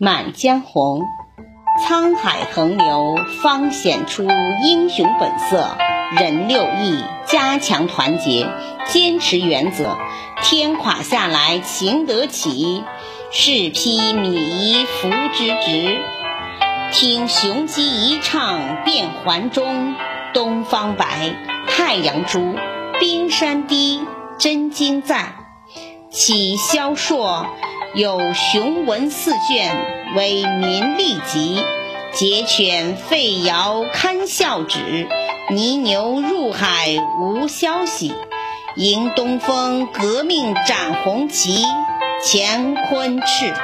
满江红》，沧海横流，方显出英雄本色。人六艺，加强团结，坚持原则。天垮下来，情得起；士披靡夷，服之直。听雄鸡一唱变环中，东方白，太阳出，冰山低，真经在。启萧硕有雄文四卷，为民利疾。节犬废尧堪孝止，泥牛入海无消息。迎东风革命展红旗，乾坤赤。